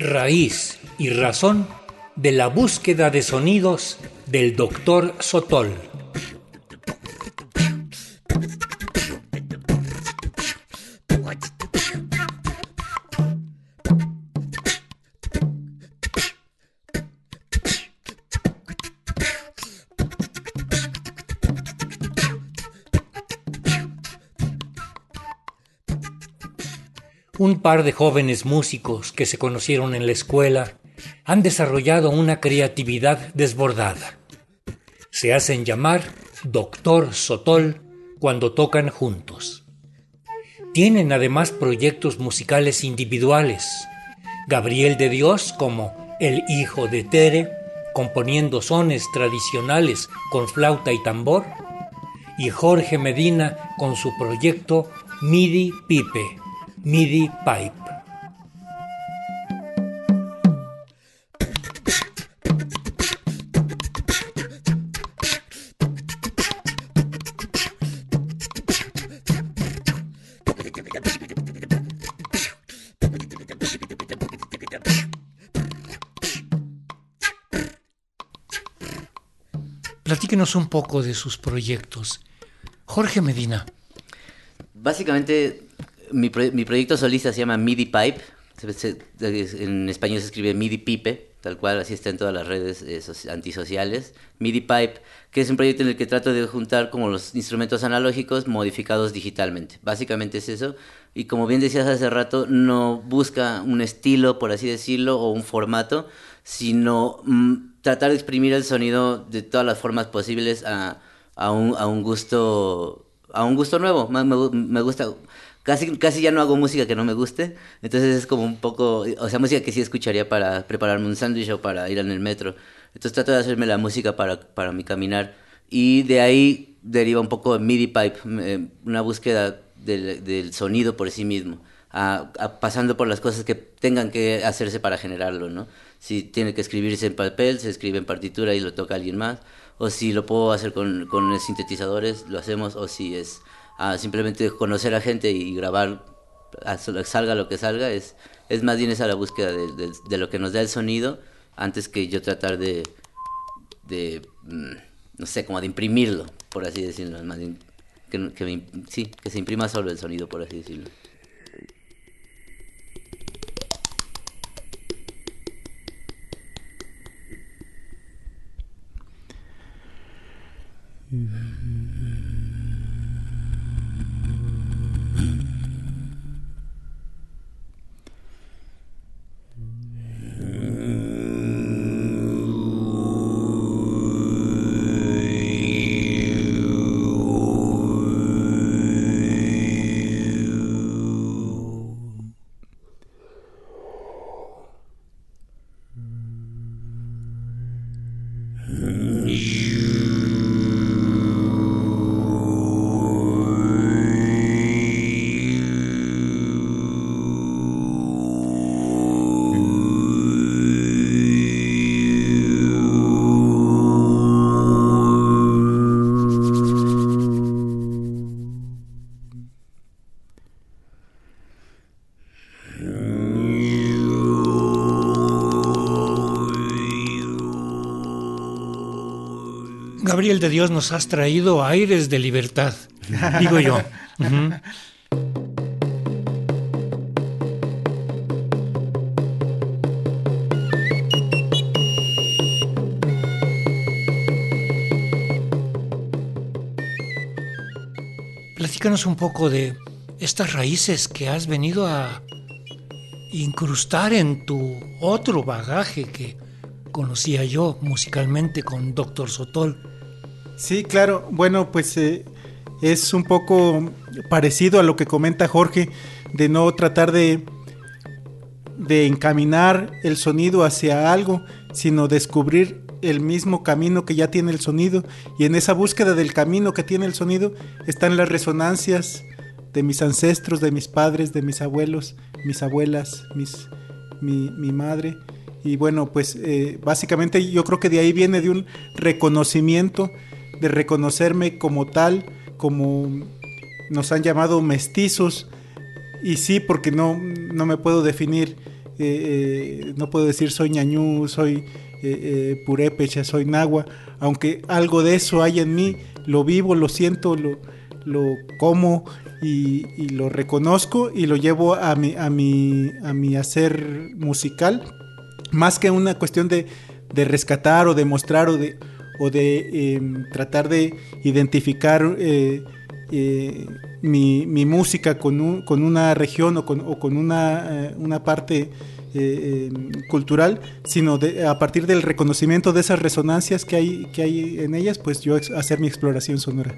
raíz y razón de la búsqueda de sonidos del doctor Sotol. Un par de jóvenes músicos que se conocieron en la escuela han desarrollado una creatividad desbordada. Se hacen llamar Doctor Sotol cuando tocan juntos. Tienen además proyectos musicales individuales. Gabriel de Dios como el hijo de Tere, componiendo sones tradicionales con flauta y tambor, y Jorge Medina con su proyecto MIDI Pipe MIDI Pipe. Platíquenos un poco de sus proyectos. Jorge Medina. Básicamente mi, mi, proyecto solista se llama MIDI Pipe. En español se escribe MIDI Pipe, tal cual, así está en todas las redes eh, antisociales. MIDI Pipe, que es un proyecto en el que trato de juntar como los instrumentos analógicos modificados digitalmente. Básicamente es eso. Y como bien decías hace rato, no busca un estilo, por así decirlo, o un formato, sino mm, tratar de exprimir el sonido de todas las formas posibles a, a, un, a un gusto a un gusto nuevo. Me gusta casi, casi ya no hago música que no me guste, entonces es como un poco, o sea, música que sí escucharía para prepararme un sándwich o para ir en el metro. Entonces trato de hacerme la música para, para mi caminar y de ahí deriva un poco MIDI pipe, eh, una búsqueda del, del, sonido por sí mismo, a, pasando por las cosas que tengan que hacerse para generarlo, ¿no? Si tiene que escribirse en papel, se escribe en partitura y lo toca alguien más, o si lo puedo hacer con, con sintetizadores, lo hacemos, o si es a simplemente conocer a gente y grabar, salga lo que salga, es, es más bien esa la búsqueda de, de, lo que nos da el sonido antes que yo tratar de, de mm, no sé, como de imprimirlo, por así decirlo, más que, que, sí, que se imprima solo el sonido, por así decirlo. Gabriel de Dios, nos has traído aires de libertad, digo yo. Platícanos un poco de estas raíces que has venido a incrustar en tu otro bagaje que conocía yo musicalmente con Doctor Sotol. Sí, claro. Bueno, pues eh, es un poco parecido a lo que comenta Jorge, de no tratar de, de encaminar el sonido hacia algo, sino descubrir el mismo camino que ya tiene el sonido. Y en esa búsqueda del camino que tiene el sonido están las resonancias de mis ancestros, de mis padres, de mis abuelos, mis abuelas, mis, mi, mi madre. Y bueno, pues eh, básicamente yo creo que de ahí viene de un reconocimiento de reconocerme como tal, como nos han llamado mestizos, y sí, porque no, no me puedo definir no puedo decir soy ñañú, soy purépecha, soy nagua, aunque algo de eso hay en mí, lo vivo, lo siento, lo, lo como y, lo reconozco y lo llevo a mi, a mi, a mi hacer musical, más que una cuestión de, rescatar o de mostrar o de, o de em, tratar de identificar eh, eh, mi, música con, con, una región o con, o con una, eh, una parte em, cultural, sino a partir del reconocimiento de esas resonancias que hay, que hay en ellas, pues yo hacer mi exploración sonora.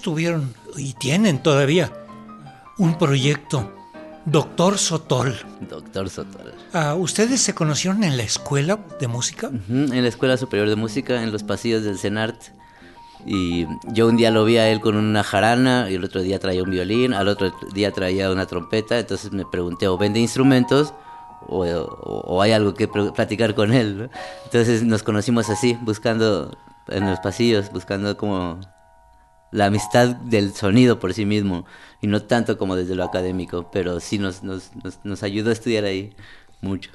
tuvieron y tienen todavía un proyecto, Doctor Sotol. Doctor Sotol. Ah, ¿Ustedes se conocieron en la escuela de música? en la Escuela Superior de Música, en los pasillos del CENART. Y yo un día lo vi a él con una jarana, y el otro día traía un violín, al otro día traía una trompeta. Entonces me pregunté, ¿o vende instrumentos? O, hay algo que platicar con él. Entonces nos conocimos así, buscando en los pasillos, buscando como la amistad del sonido por sí mismo y no tanto como desde lo académico, pero sí nos, nos, nos, ayudó a estudiar ahí mucho.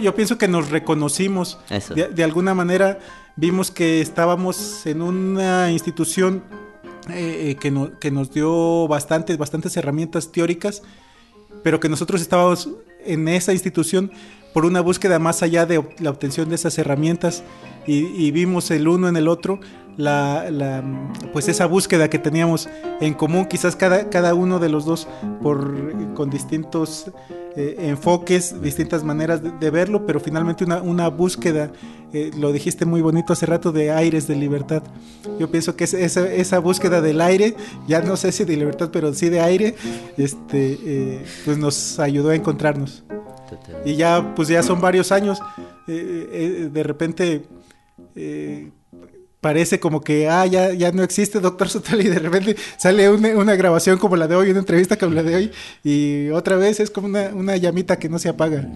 Yo, pienso que nos reconocimos. De, alguna manera vimos que estábamos en una institución eh, eh, que, que nos dio bastantes, bastantes herramientas teóricas, pero que nosotros estábamos en esa institución por una búsqueda más allá de la obtención de esas herramientas. Y, vimos el uno en el otro la, pues esa búsqueda que teníamos en común quizás cada, cada uno de los dos por con distintos eh, enfoques distintas maneras de, verlo pero finalmente una, una búsqueda eh, lo dijiste muy bonito hace rato de aires de libertad yo pienso que esa, esa búsqueda del aire ya no sé si de libertad pero sí de aire este eh, pues nos ayudó a encontrarnos y ya, pues ya son varios años. De repente parece como que, ah, ya, ya no existe Doctor Sotel y de repente sale una, grabación como la de hoy, una entrevista como la de hoy y otra vez es como una, una llamita que no se apaga.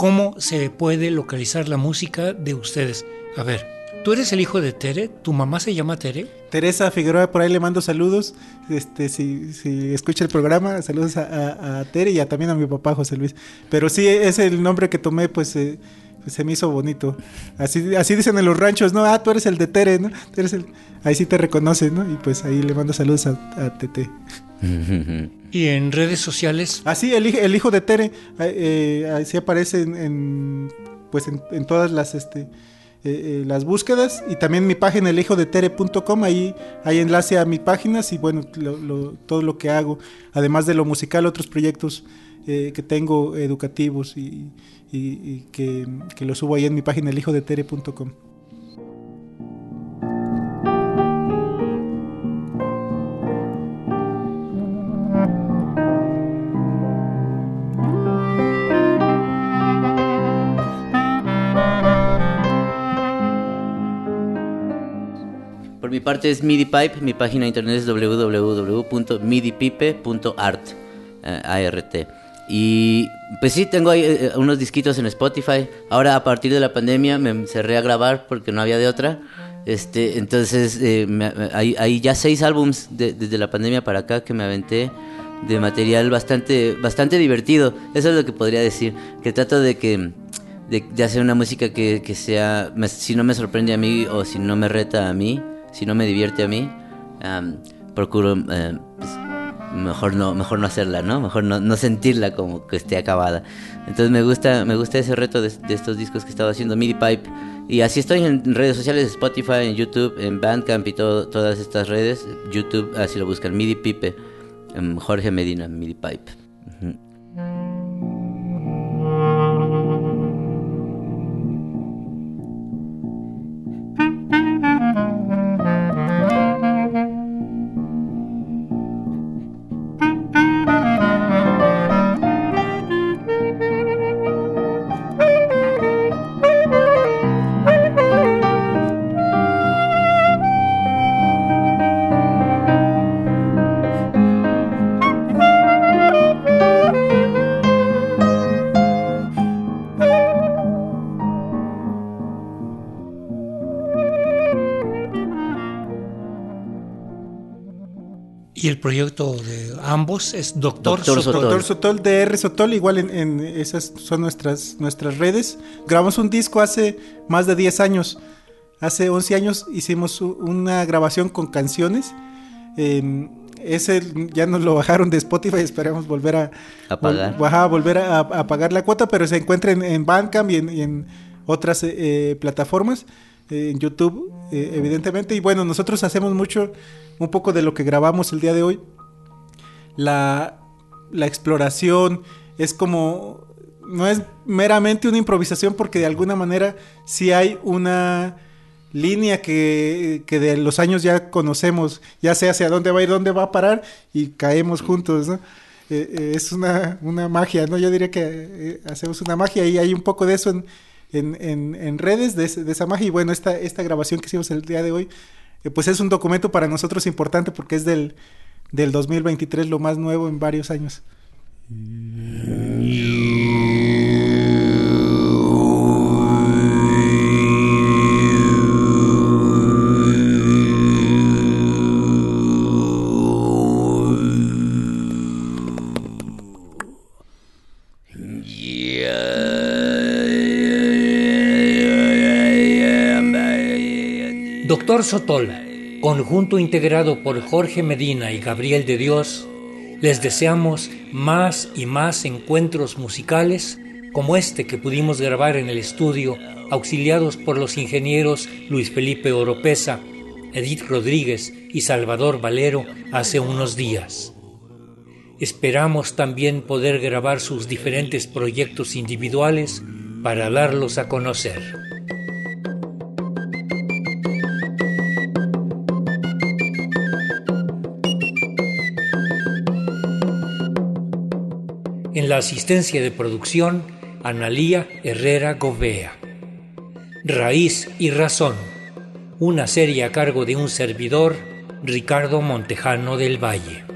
Cómo se puede localizar la música de ustedes. A ver, tú eres el hijo de Tere, tu mamá se llama Tere. Teresa Figueroa, por ahí le mando saludos. Este, si, si escucha el programa, saludos a, Tere y también a mi papá José Luis. Pero sí, es el nombre que tomé, pues, eh, pues se me hizo bonito. Así, así dicen en los ranchos, ¿no? Ah, tú eres el de Tere, ¿no? eres el... Ahí sí te reconoce, ¿no? Y pues ahí le mando saludos a, a Tete. ¿Y en redes sociales? Ah, el, el hijo de Tere, eh, aparece en, pues en, todas las, este, eh, eh, las búsquedas y también mi página elhijodetere.com, ahí hay enlace a mis páginas y bueno, todo lo que hago, además de lo musical, otros proyectos que tengo educativos y, que, que, lo subo ahí en mi página elhijodetere.com. mi parte es MIDI-Pipe, mi página de internet es www.midipipe.art. Eh, y pues sí, tengo ahí eh, unos disquitos en Spotify. Ahora a partir de la pandemia me cerré a grabar porque no había de otra. Este, entonces eh, hay, ya seis álbums desde la pandemia para acá que me aventé de material bastante, bastante divertido. Eso es lo que podría decir. Que trato de que de, hacer una música que, que sea, si no me sorprende a mí o si no me reta a mí, si no me divierte a mí, procuro eh, pues, mejor no mejor no hacerla, ¿no? Mejor no, sentirla como que esté acabada. Entonces me gusta me gusta ese reto de, estos discos que he estado haciendo MIDI Pipe y así estoy en redes sociales, Spotify, en YouTube, en Bandcamp y todas estas redes. YouTube, así lo buscan, MIDI Pipe, Jorge Medina, MIDI Pipe. Proyecto de ambos es Doctor, Doctor Sotol. Doctor Sotol, DR Sotol, igual en, esas son nuestras, nuestras redes. Grabamos un disco hace más de 10 años. Hace 11 años hicimos una grabación con canciones. Em, ese ya nos lo bajaron de Spotify, esperamos volver a, pagar, volver a, pagar la cuota, pero se encuentra en, Bandcamp y en, otras eh, plataformas, en YouTube, evidentemente. Y bueno, nosotros hacemos mucho un poco de lo que grabamos el día de hoy. La, exploración es como, no es meramente una improvisación porque de alguna manera sí hay una línea que, de los años ya conocemos, ya sé hacia dónde va a ir, dónde va a parar y caemos juntos. Eh, eh, es una, magia, ¿no? Yo diría que eh, hacemos una magia y hay un poco de eso en, redes, de, de, esa magia. Y bueno, esta, esta grabación que hicimos el día de hoy pues es un documento para nosotros importante porque es del, del 2023, lo más nuevo en varios años. Doctor Sotol, conjunto integrado por Jorge Medina y Gabriel de Dios, les deseamos más y más encuentros musicales como este que pudimos grabar en el estudio, auxiliados por los ingenieros Luis Felipe Oropesa, Edith Rodríguez y Salvador Valero hace unos días. Esperamos también poder grabar sus diferentes proyectos individuales para darlos a conocer. En la asistencia de producción, Analía Herrera Govea. Raíz y Razón. Una serie a cargo de un servidor, Ricardo Montejano del Valle.